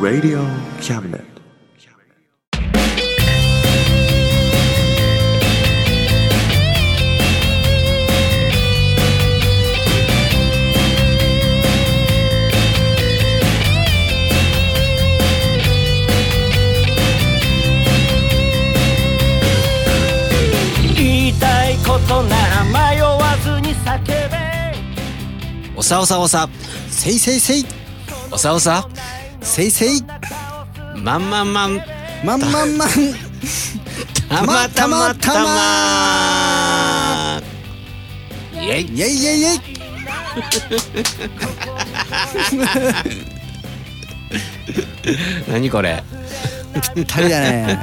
Radio Cabinet. さおさおさ。せいせいせい。おさおさ。せいせい。まんまんまん。まんまんまん。たまたまたま。イェイイェイイェイ。イェイ何これぴったりだね。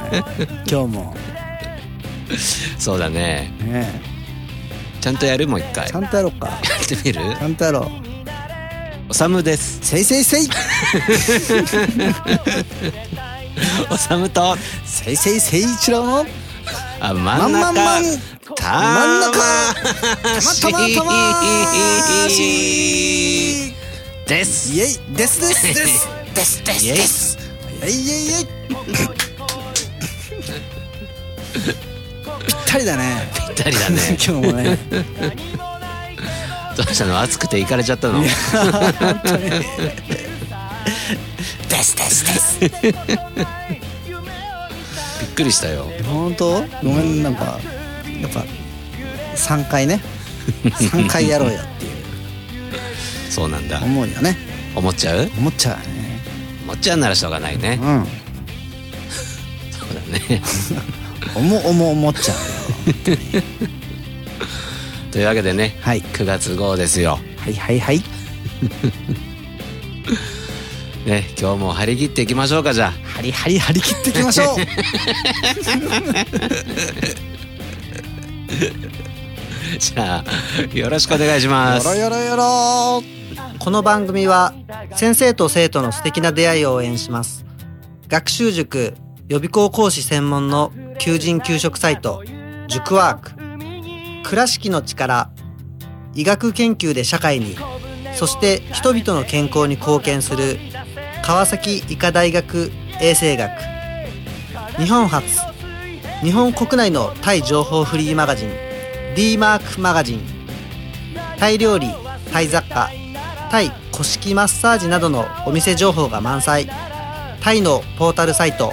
今日も。そうだね。ねちゃんとやる？もう一回。やちゃんとやろうか。ってみる？ちゃんとやろう。おさむです。せいせいせい。おさむと。せいせいせい一郎。のあ真まんん中。まんまんた真ん中。またまたまし。です。イェイ。ですですです。ですですです。イェイ。イェイイェイったりだね。ぴったりだね。今日もね。どうしたの？暑くて行かれちゃったの？びっ ですですです。くりしたよ。本当？ごめんなんかやっぱ三回ね。三回やろうよっていう。そうなんだ。思うよね。思っちゃう？思っちゃうよね。思っちゃうならしょうがないね。うん。そうだね思思思っちゃう。よ というわけでねはい。9月号ですよ。はいはいはい。ね今日も張り切っていきましょうかじゃハリハリ張り切っていきましょう。あ じゃあよろしくお願いします。よろよろよろ。この番組は先生と生徒の素敵な出会いを応援します。学習塾予備校講師専門の求人・給食サイト塾ワーク。倉敷の力、医学研究で社会に、そして人々の健康に貢献する川崎医科大学衛生学。日本初、日本国内のタイ情報フリーマガジン D マークマガジン。タイ料理、タイ雑貨、タイ古式マッサージなどのお店情報が満載タイのポータルサイト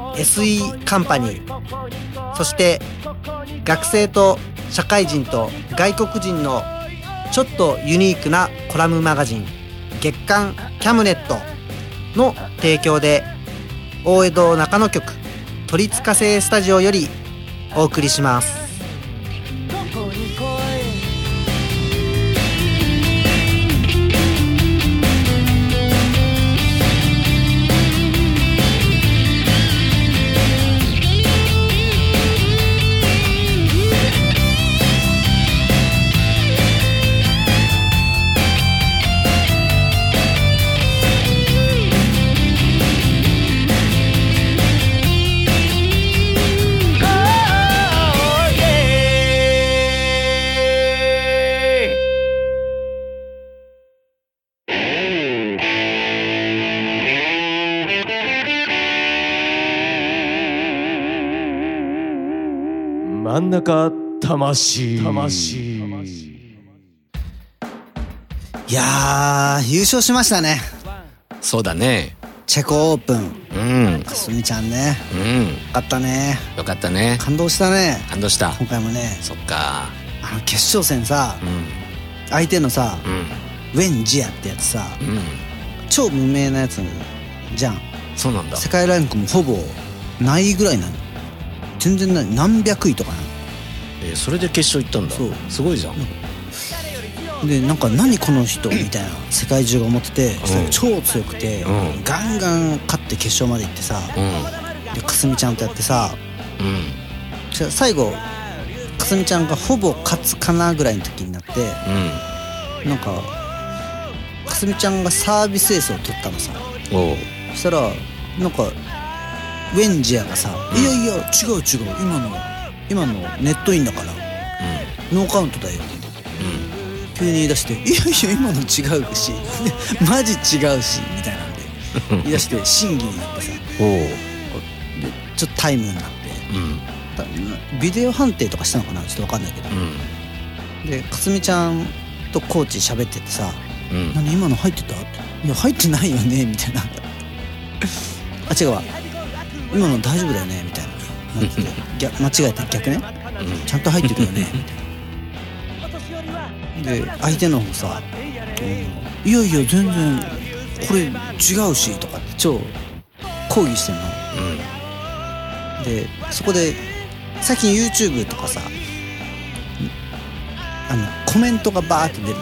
SE カンパニー。そして学生と社会人と外国人のちょっとユニークなコラムマガジン月刊キャムネットの提供で大江戸中野局鳥塚製スタジオよりお送りします。中魂。魂。いやー優勝しましたね。そうだね。チェコオープン。うん。かすみちゃんね。うん。よかったね。よかったね。感動したね。感動した。今回もね。そっか。あの決勝戦さうん。相手のさうん。ウェン・ジアってやつさうん。超無名なやつじゃん。そうなんだ。世界ランクもほぼないぐらいなの全然ない。何百位とかなえーそれで決勝行ったんだ。そうすごいじゃん。でなんか何この人みたいな世界中が思ってて、それ超強くて、うん。ガンガン勝って決勝まで行ってさ、うん。でかすみちゃんとやってさうん。最後かすみちゃんがほぼ勝つかなぐらいの時になってなんかかすみちゃんがサービスエースを取ったのさ。そしたらなんかウェンジアがさ「いやいや違う違う今の今のネットインだノーカウントだよ」急に言い出して「いやいや今の違うし。マジ違うし」みたいなんで。言い出して審議になってさ。でちょっとタイムになって。うん。たビデオ判定とかしたのかな？ちょっと分かんないけど。うん。でかすみちゃんとコーチ喋っててさ「うん何今の入ってた?」って「いや入ってないよね」みたいな。あ違うわ今の大丈夫だよねみたいな。なってて。逆間違えた逆ね。ちゃんと入ってるよねみたいなで相手の方さ「うんいやいや全然これ違うし」とかって超抗議してんの。でそこで最近 YouTube とかさんあのコメントがバーって出るの。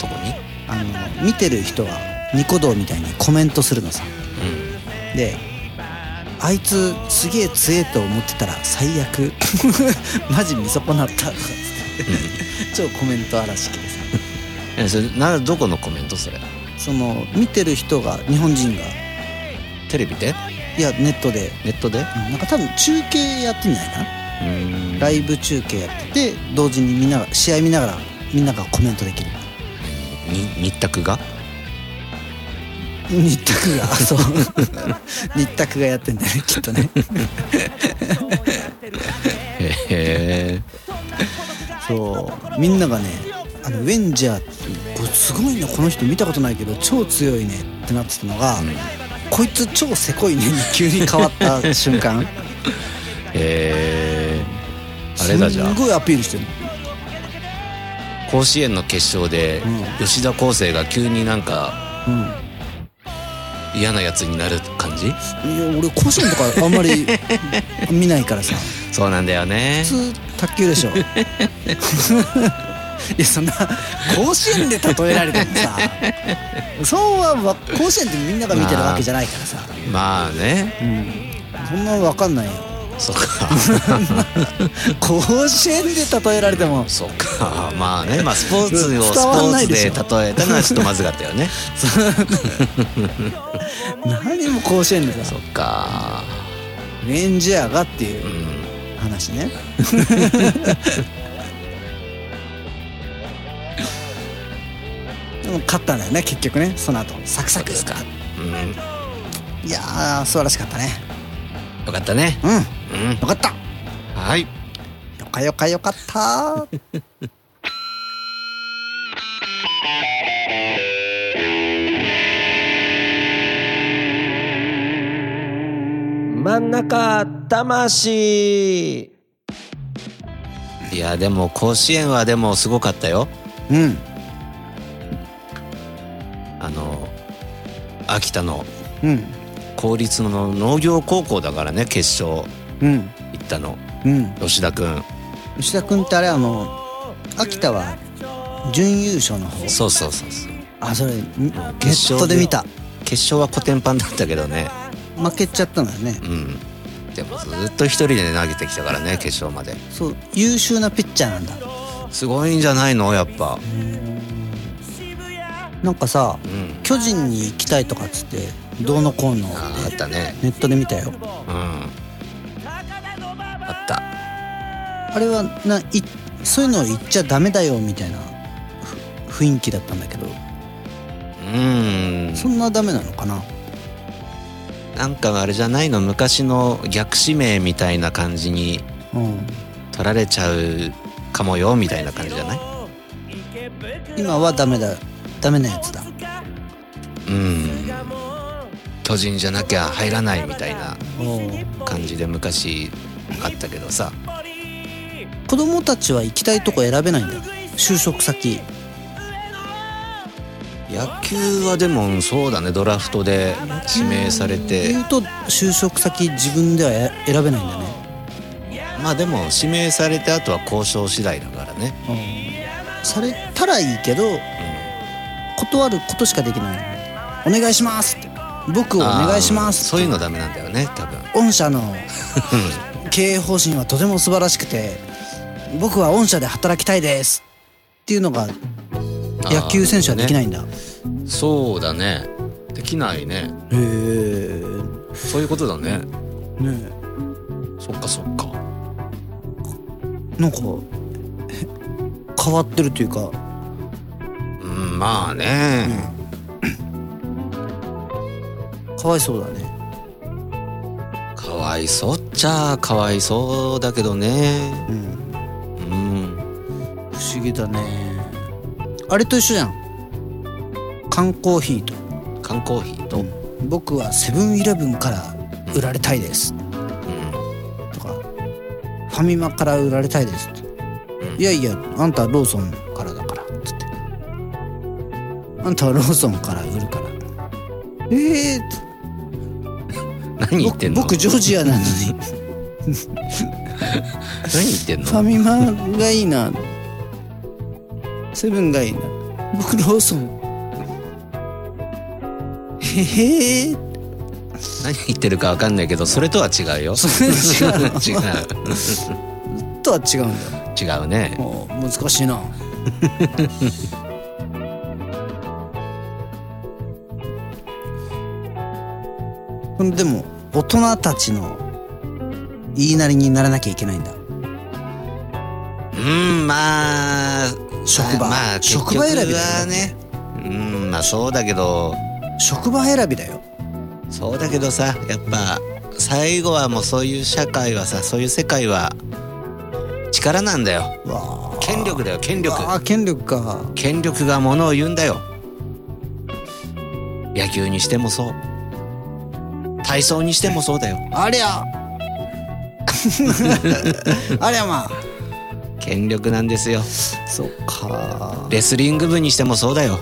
どこに？あの見てる人がニコ動みたいにコメントするのさ。であいつすげえ強えと思ってたら最悪。マジ見損なったとかつって超コメント嵐系でさ えそれなどこのコメントそれ？その見てる人が日本人が。テレビで？いやネットで。ネットで？うんなんか多分中継やってんじゃないかな？うん。ライブ中継やってて同時にみんなが試合見ながらみんながコメントできる。に日卓が？日卓がそう。日卓がやってんだよねきっとね。へえそう。みんながねあのウェンジャーってこれすごいねこの人見たことないけど超強いねってなってたのが、こいつ超せこいねに急に変わった瞬間。へ えあれだじゃあすんごいアピールしてる。甲子園の決勝でう吉田康生が急になんかうん嫌なやつになる感じ？いや俺甲子園とかあんまり 見ないからさ。そうなんだよね。普通卓球でしょ。いやそんな甲子園で例えられてもさそうはわ甲子園ってみんなが見てるわけじゃないからさ、まあね。うん、そんなの分かんないよそっか。甲子園で例えられても。そっか。まあねまあスポーツをスポーツいで例えたのはちょっとまずかったよね。何も甲子園でさ。そっか。ウェンジャーがっていううん。話ね。でも勝ったんだよね結局ねその後。サクサク。ですか。うん。いやー素晴らしかったね。よかったね。うんうん。よかった。はい。よかよかよかった。真ん中魂。いやでも甲子園はでもすごかったよ。うん。あの秋田のうん。公立の農業高校だからね決勝。うん行ったの。うん。吉田君。吉田君ってあれあの秋田は準優勝の方？そうそうそうそう。あそれネ決勝ットで見た。決勝はコテンパンだったけどね。負けちゃったのよね。うん。でもずっと一人で投げてきたからね決勝まで。そう優秀なピッチャーなんだ。すごいんじゃないの？やっぱ。なんかさうん。巨人に行きたいとかっつってどうのこうのあったね。ネットで見たよ。うんあれはないそういうのを言っちゃダメだよみたいなふ雰囲気だったんだけど。うん。そんなダメなのかな？なんかあれじゃないの？昔の逆指名みたいな感じにうん。取られちゃうかもよみたいな感じじゃない？今はダメだダメなやつだ。うん。巨人じゃなきゃ入らないみたいな感じで昔あったけどさ子供たちは行きたいとこ選べないんだ就職先。野球はでもそうだね。ドラフトで指名されて。言うと就職先自分ではえ選べないんだね。まあでも指名されてあとは交渉次第だからね。されたらいいけど断ることしかできない。お願いしますって。僕をお願いしますそういうのダメなんだよね多分。御社の経営方針はとても素晴らしくて僕は御社で働きたいです。っていうのが野球選手はできないんだ、そうだね。できないね。へえそういうことだね。ね。そっかそっか。えなんかへ変わってるというか。うんまあね、かわいそうだね。かわいそうっちゃかわいそうだけどね。うんうん不思議だね。あれと一緒じゃん。缶コーヒーと。缶コーヒーと、僕はセブンイレブンから売られたいです。うん。とか。ファミマから売られたいです。って、いやいやあんたはローソンからだから。つって。あんたはローソンから売るから。ええー、何言ってんの？僕ジョージアなのに。何言ってんフのァミマがいいなセブンがいいな。僕ローソンへへー。何言ってるか分かんないけどそれとは違うよ。それ違う。の違とは違うんだう違うね。もう難しいな。でも大人たちの言いなりにならなきゃいけないんだうんまあ職場。まあ結職局場選びだよはね。うんまあそうだけど。職場選びだよ。そうだけどさやっぱ最後はもうそういう社会はさそういう世界は力なんだよ。権力だよ権力。ああ権力か。権力がものを言うんだよ。野球にしてもそう。体操にしてもそうだよ。ありゃ。ありゃまあ権力なんですよ。そっか。レスリング部にしてもそうだよ。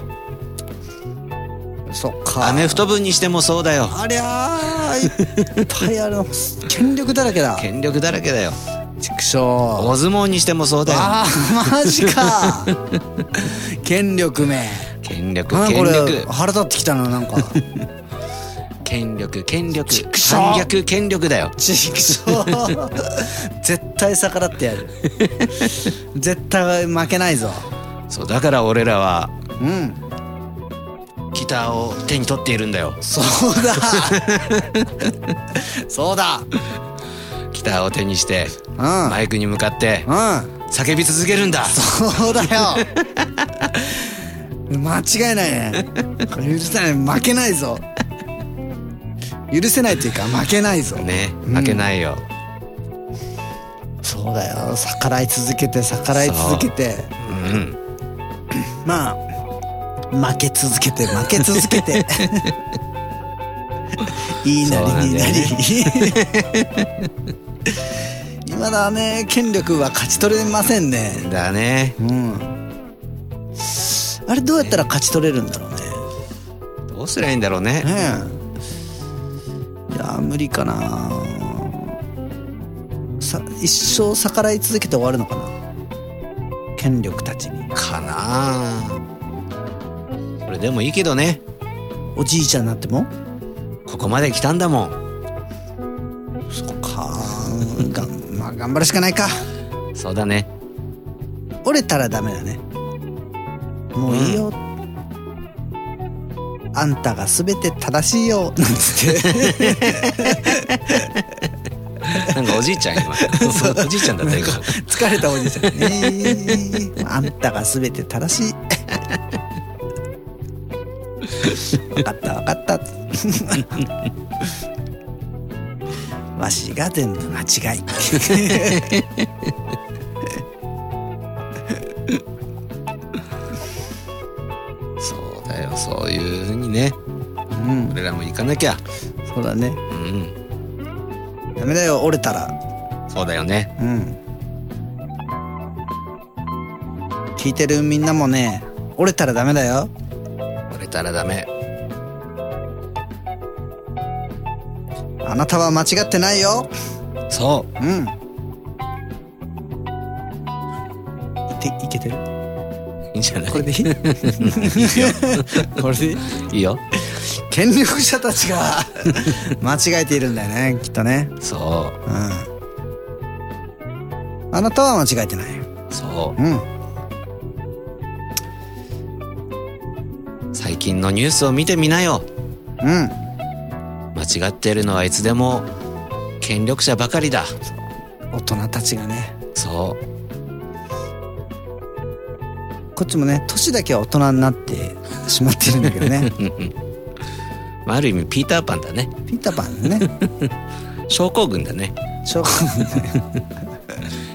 そっか。アメフト部にしてもそうだよ。ありゃーいっぱいある権力だらけだ。権力だらけだよ。畜生。大相撲にしてもそうだよ。ああマジか。権力め。権力権力。腹立ってきたななんか権力権力反逆権力だよ。絶対逆らってやる。絶対負けないぞ。そうだから俺らはうん。ギターを手に取っているんだよ。そうだ。そうだ。ギターを手にしてうん。マイクに向かってうん。叫び続けるんだ。そうだよ。間違いないね。許せない。負けないぞ許せないっていうか負けないぞ。ね負けないよ、そうだよ。逆らい続けて逆らい続けて。う。ん。まあ負け続けて負け続けて。いいなりになり、今だね権力は勝ち取れませんね。だね。うん。あれどうやったら勝ち取れるんだろうね。どうすりゃいいんだろうね。ねえいや無理かな。さ一生逆らい続けて終わるのかな。権力たちに。かな。あそれでもいいけどね。おじいちゃんになっても？ここまで来たんだもん。そっかがん まあ頑張るしかないか。そうだね。折れたらダメだね。もういいよ、あんたが全て正しいよなんつって。なんかおじいちゃん今。おじいちゃんだった今。疲れたおじいちゃん、えーあんたが全て正しい。分かった分かった。わしが全部間違いなきゃ。そうだね。うん。ダメだよ折れたら。そうだよね。うん。聞いてるみんなもね折れたらダメだよ。折れたらダメ。あなたは間違ってないよ。そう。ん。いていけてる？ういいんじゃない？これでいい？これでいい？いいよ権力者たちが 間違えているんだよねきっとね。そう。ん。あなたは間違えてない。うそう。うん。最近のニュースを見てみなよ。うん。間違ってるのはいつでも権力者ばかりだ。大人たちがね。そこっちもね年だけは大人になってしまってるんだけどね あ、ある意味ピーターパンだね。ピーターパンね。症候群だね。症候群。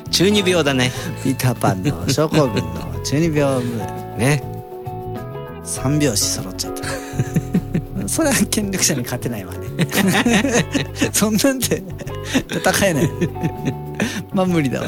中二病だね。ピーターパンの症候群の中二病。ね。三拍子揃っちゃった。それは権力者に勝てないわね。そんなんで戦えない。まあ無理だわ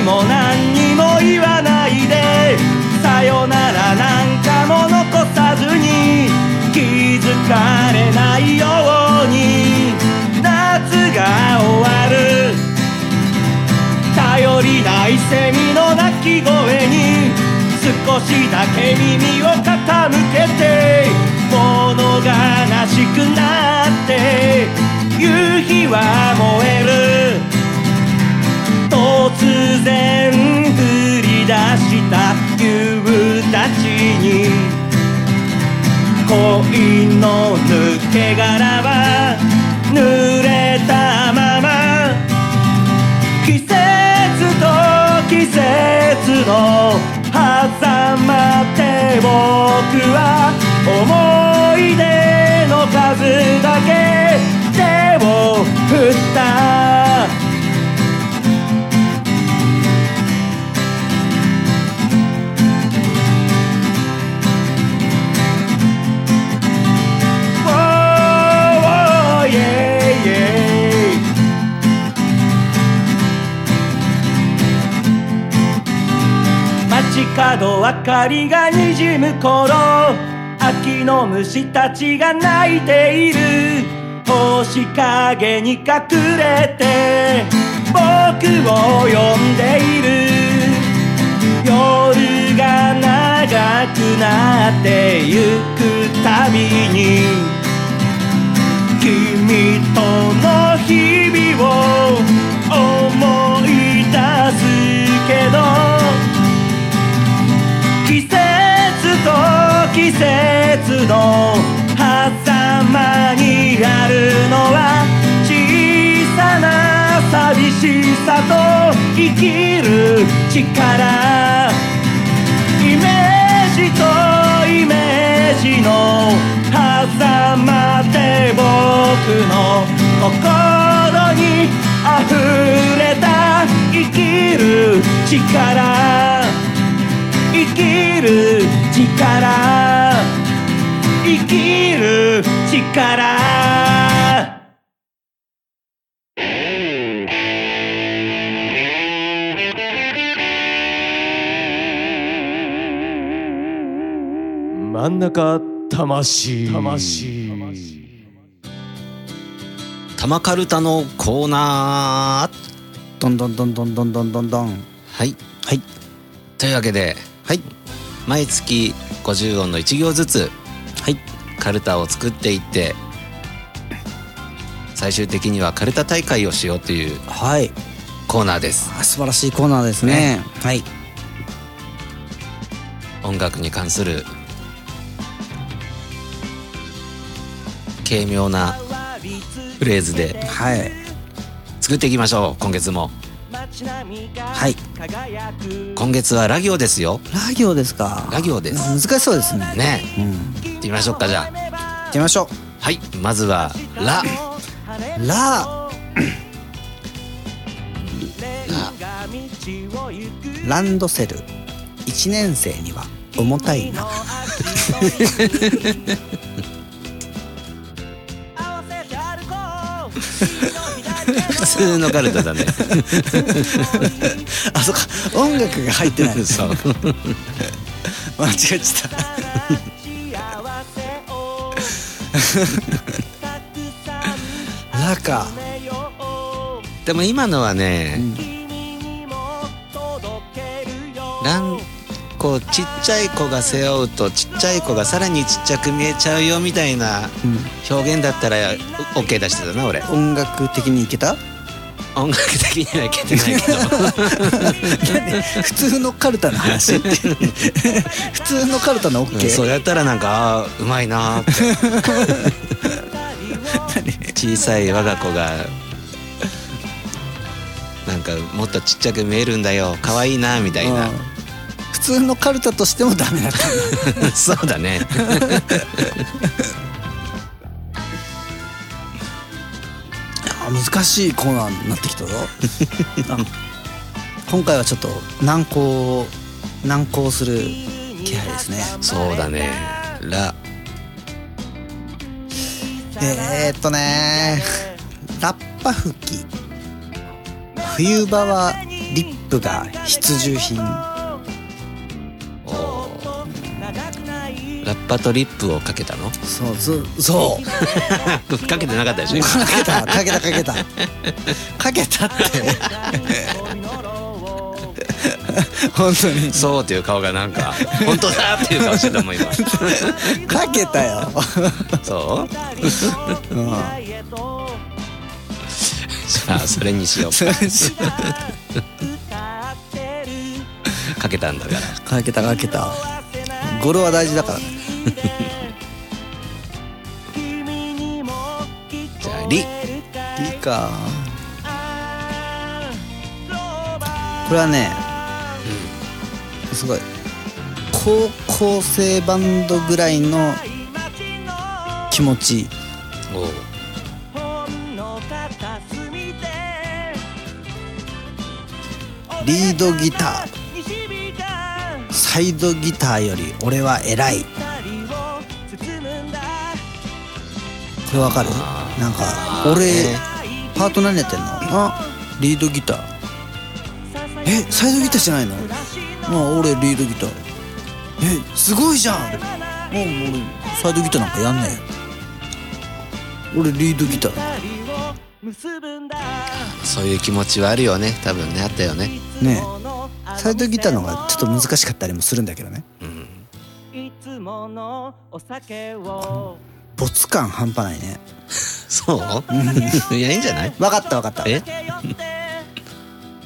にも何にも言わないで。さよならなんかも残さずに。気づかれないように。夏が終わる。頼りないセミの鳴き声に。少しだけ耳を傾けて。物悲しくなって。夕日は燃える。然降り出した夕立に恋の抜け殻は濡れたまま季節と季節の狭間で僕は思い出の数だけ手を振った「角明かりがにじむ頃秋の虫たちが鳴いている。星影に隠れて僕を呼んでいる。夜が長くなってゆくたびに君との日々を思い出すけど季節と季節の狭間にあるのは小さな寂しさと生きる力イメージとイメージの狭間で僕の心に溢れた生きる力生きる力。生きる力。真ん中魂。魂。玉カルタのコーナーどんどんどんどんどんどんどんどんはいはいというわけではい。毎月50音の1行ずつはい。カルタを作っていって最終的にはカルタ大会をしようというはい。コーナーです。あ素晴らしいコーナーですね。はい。音楽に関する軽妙なフレーズではい。作っていきましょう今月もはい。今月はラ行ですよ。ラ行ですか。ラ行です。難しそうですね。ね。うん行ってみましょうかじゃあ。行ってみましょはい。まずはラうラランドセル。1年生には重たいな 通のカルタだね。あそっか。音楽が入ってない。そう。間違えちゃった。ラかでも今のはね、ランこうちっちゃい子が背負うとちっちゃい子がさらにちっちゃく見えちゃうよみたいな表現だったら OK 出してたな俺。音楽的にいけた？音楽的にはいけてないけど。普通のカルタの話 普通のカルタの OK、そうやったらなんかあーうまいなーって。小さい我が子がなんかもっとちっちゃく見えるんだよ。可愛いなみたいな。うん。普通のカルタとしてもダメだった そうだね難しいコーナーになってきたぞ。あ今回はちょっと難航難航する気配ですね。そうだね。ラえー、っとねラッパ吹き。冬場はリップが必需品ラッパとリップをかけたの？そうそう。そう。かけてなかったでしょ？かけたかけたかけた。かけたって。本当に。そうっていう顔がなんか本当だっていう顔してたもん今。かけたよ、そう？うん、じゃあそれにしよう。かけたんだから。かけたかけた。語呂は大事だから。ね じゃあリいいか。これはね、すごい高校生バンドぐらいの気持ち。リードギター。サイドギターより俺は偉いこれわかる？なんか俺パート何やってんの？あ。リードギター。えサイドギターじゃないの？あ俺リードギター。えすごいじゃん！もう俺サイドギターなんかやんねえよ俺リードギター。だそういう気持ちはあるよね。多分ね。あったよね。ねえ。サイドギターの方がちょっと難しかったりもするんだけどね。いつものお酒を没感半端ないね。そう？いやいいんじゃない？分かった分かった。え？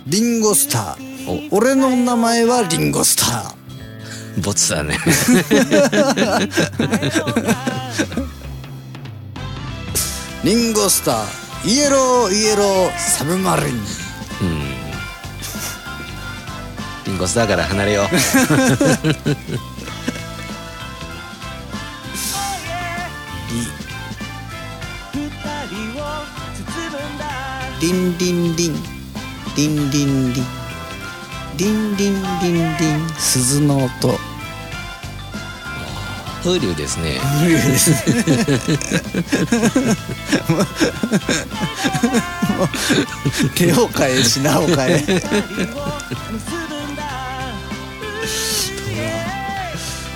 リンゴスター。俺の名前はリンゴスター。ボツだね。リンゴスター。イエローイエローサブマリン。うん。リンゴスだから離れよう リンリンリン。リンリンリン。リンリンリンリン。鈴の音。風流ですね。手を変え品を変え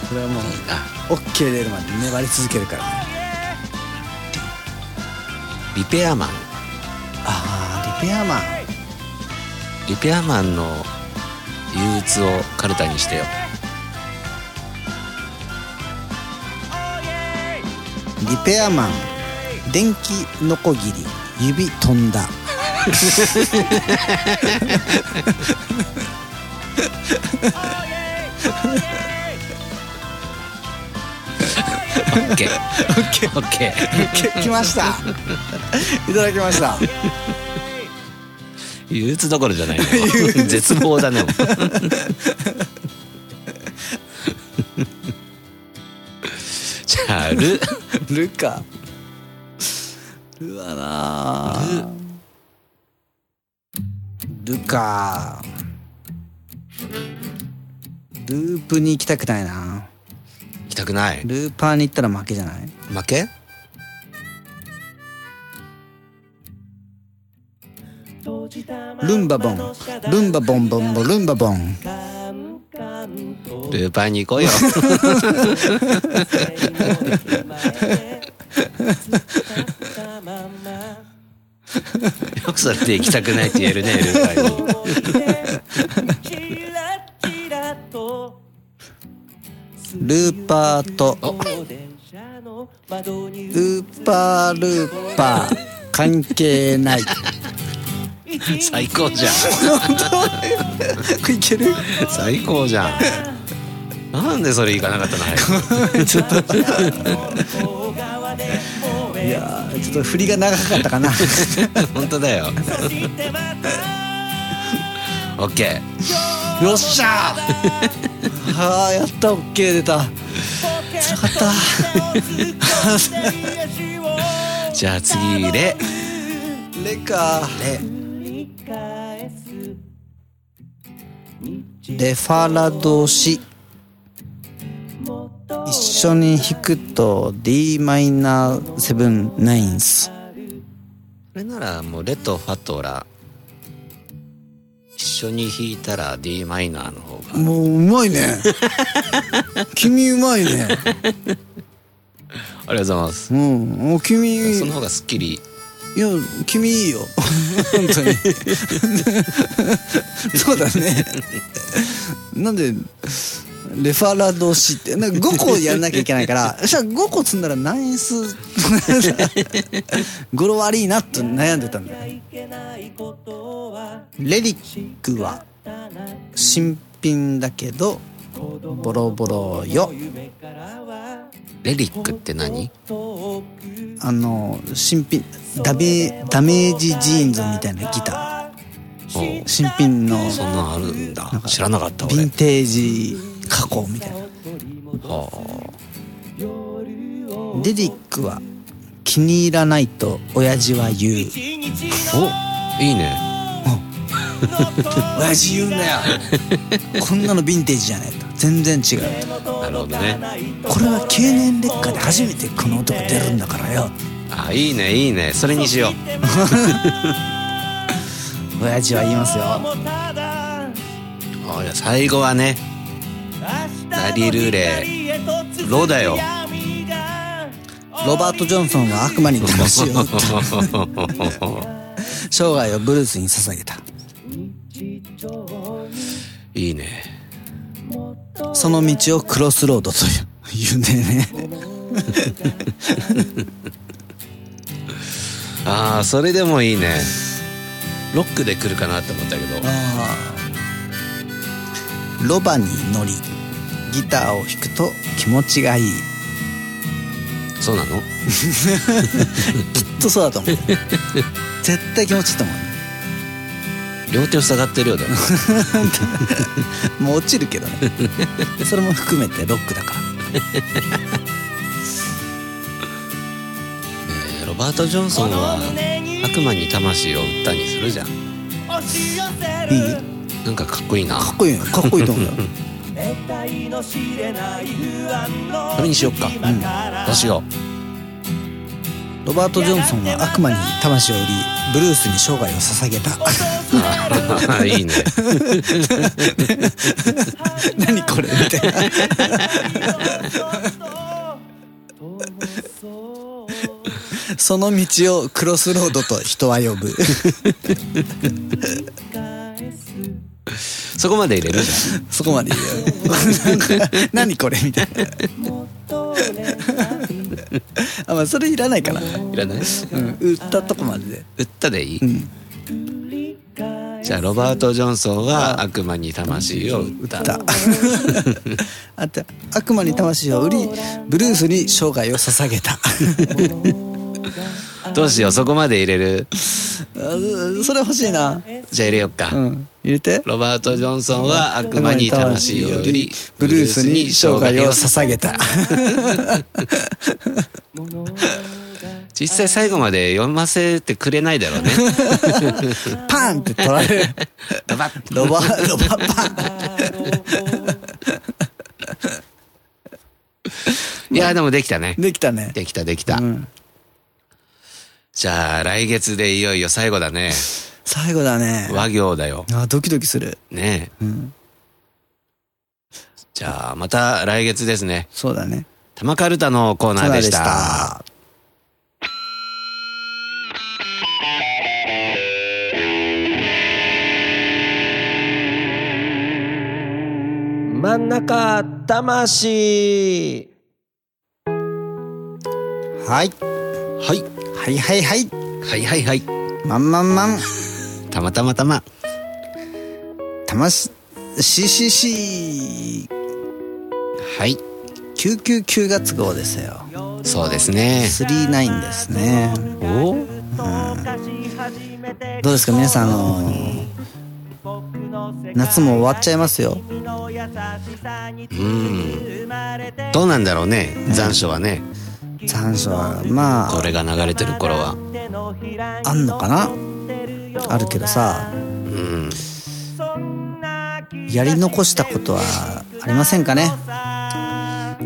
これはもうあ OK 出るまで粘り続けるからねリペアマンペアマン。リペアマンの憂鬱をカルタにしてよ。リペアマン。電気ノコギリ。指飛んだ。オッケー。オッケー。き来ました。いただきました憂鬱どころじゃないね 絶望だね。じゃあルルか。ルはな。あルか。ループに行きたくないな。行きたくない。ルーパーに行ったら負けじゃない？負け？ルンバボンルンバボンボンボルンバボンルーパーに行こうよよくそれで行きたくないって言えるねルーパーにチラチラとルーパーとルーパールーパー関係ない最高じゃん。いける？最高じゃん。なんでそれ行かなかったの？早く。ちょっといやーちょっと振りが長かったかな。本当だよ。オッケー。よっしゃー。はあやった。オッケー出た。つらかった。じゃあ次レ。レか。レレファラドシ。一緒に弾くと d マイナーセブンナインス。これならもうレとファとラ。一緒に弾いたら d マイナーの方が。もううまいね。君うまいね。ありがとうございます。うん。もう君。その方がすっきりいや君いいよ。本当に。そうだね。なんでレファラドシってなんか5個やんなきゃいけないから そしたら5個積んだらナインス。語呂悪いなと悩んでたんだよ。レリックは新品だけどボロボロよレリックって何？あの新品ダメダメージジーンズみたいなギター。新品のそんなんあるんだ。知らなかったヴィン俺テージ加工みたいな。はレディックは気に入らないと親父は言う。あおいいね。親父言うんだよ。こんなのヴィンテージじゃねえと全然違う。なるほどね。これは経年劣化で初めてこの音が出るんだからよ。あいいねいいね。それにしよう。親父は言いますよ。あじゃあ最後はねダリルレロだよ。ロバート・ジョンソンは悪魔に魂を打った 生涯をブルースに捧げた。いいねその道をクロスロードという。言うんだよね。ああそれでもいいね。ロックで来るかなって思ったけど。ロバに乗りギターを弾くと気持ちがいい。そうなの？きっとそうだと思う。絶対気持ちいいと思う両手を塞がってるようだよもう落ちるけどね。それも含めてロックだから。えーロバート・ジョンソンは悪魔に魂を売ったにするじゃん。いい？なんかかっこいいな。かっこいいよ。かっこいいと思うよ。それにしよっか。うん。どうしよロバート・ジョンソンは悪魔に魂を売りブルースに生涯を捧げたう いいね。何これ？みたいな。その道をクロスロードと人は呼ぶ。そこまで入れる？じそこまでいいよなんか何これ？みたいな。あまあそれいらないかな、ゃんいらない？うん、売ったとこまでで。売ったでいい、んじゃあロバート・ジョンソンは悪魔に魂を売った。だ あと悪魔に魂を売りブルースに生涯を捧げた。どうしようそこまで入れる？あそれ欲しいな。じゃあ入れよっか、うん。入れて。ロバート・ジョンソンは悪魔に魂を売りブルースに生涯を捧げた 実際最後まで読ませてくれないだろうね。パンって取られる。ロババロバパン。いやでもできたね。できたね。できたできた、うん。じゃあ来月でいよいよ最後だね。最後だね。和行だよ。あドキドキする。ねえ。うん。じゃあまた来月ですね。そうだね。玉カルタのコーナーでした真ん中魂。はい。はい。はいはいはい。はいはいはい。まんまんまん。たまたまたま。たまし CCC はい。999月号ですよ。そうですね。39ですね。お？どうですか皆さんあの夏も終わっちゃいますようん。どうなんだろうね残暑はね。残暑はまこれが流れてる頃は。ああんのかな？あるけどさ。うん。やり残したことはありませんかね？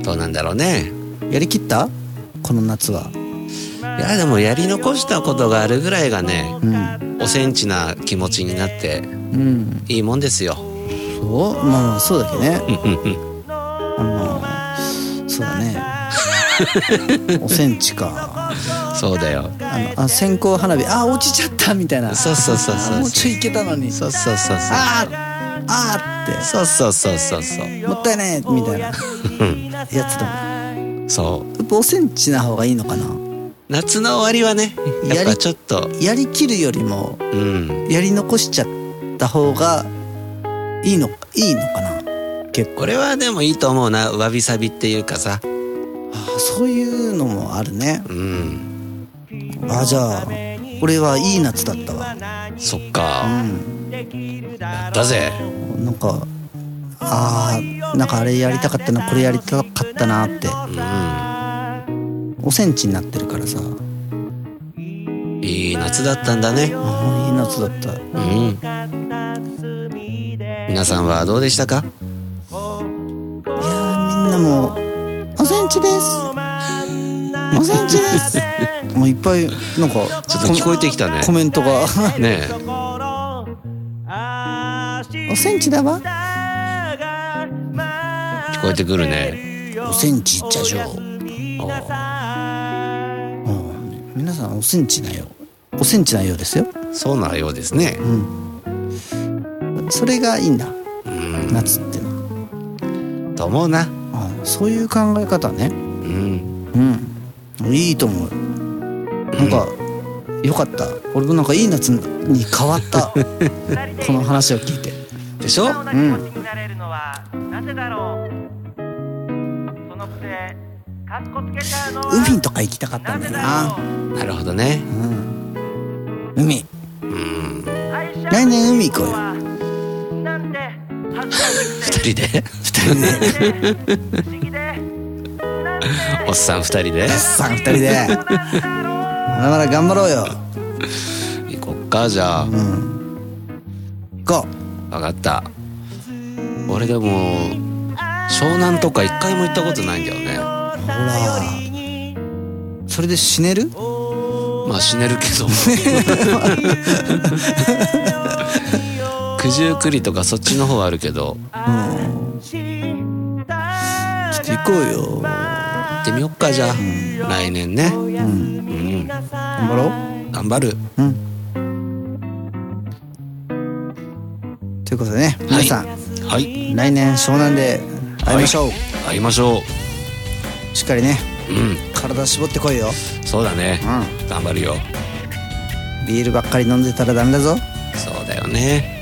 どうなんだろうね。やりきった？この夏は。いやでもやり残したことがあるぐらいがねうん。おセンチな気持ちになってうん。いいもんですよそうまあまあそうだけどね。あのそうだね。おセンチか。そうだよ。あのあ線香花火。あ落ちちゃったみたいな。そうそうそうそうあもうちょいいけたのに。そうそうそうそう。あーあーっそうそうそうそうそう。てもったいねえみたいな。やうん。つだもんそう。やっぱおセンチな方がいいのかな。夏の終わりはねやっぱちょっと。やりきるよりもうん。やり残しちゃった方がいいのいいのかな？結構。これはでもいいと思うな。わびさびっていうかさ。あそういうのもあるね。うん。あじゃあ俺はいい夏だったわ。そっうかんだぜ。なんかあーなんかあれやりたかったなこれやりたかったなって。うん。おセンチになってるからさ。いい夏だったんだね。あいい夏だった。うん皆さんはどうでしたか？いやーみんなもうおセンチです。おセンチです。もういっぱいなんかちょっと聞こえてきたね。コメントが。ねえ。おセンチだわ。聞こえてくるね。おセンチじゃじょう。皆さんおセンチなよ。おセンチなようですよ。そうなようですねそれがいいんだ。うん。夏っての。はと思うな。あそういう考え方ね。うん。うん。いいと思う。なんかよかった。俺もなんかいい夏に変わった。この話を聞いて。でしょ？うん。になれるのはなぜだろうそのくせかっこつけちゃうのは海とか行きたかったんだよな。なるほどね。うん。海。うん。来年海行こうよ二人で。二人で。おっさん二人で。さん二人で。まだまだ頑張ろうよ。行こっかじゃあ。うん。行こ分かった。俺でも湘南とか一回も行ったことないんだよね。うほら。それで死ねる？まあ死ねるけど 九十九里とかそっちの方はあるけど。うん。ちょっと行こうよ。行ってみよっかじゃあ。来年ね。うん。うん。頑張ろう。頑張る。うん。ということでね皆さん、はい。来年湘南で会いましょう、会いましょしっかりねううん。体絞ってこいよ。そうだね。う頑張るよ。んビールばっかり飲んでたらダメだぞ。そうだよね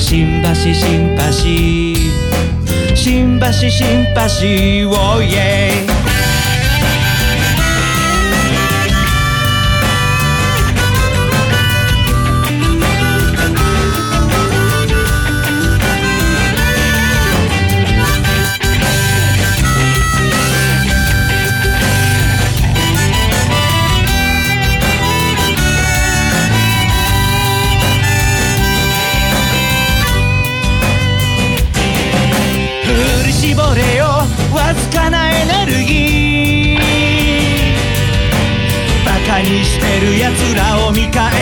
新橋新橋。新橋新橋おいえ振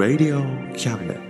Radio Cabinet.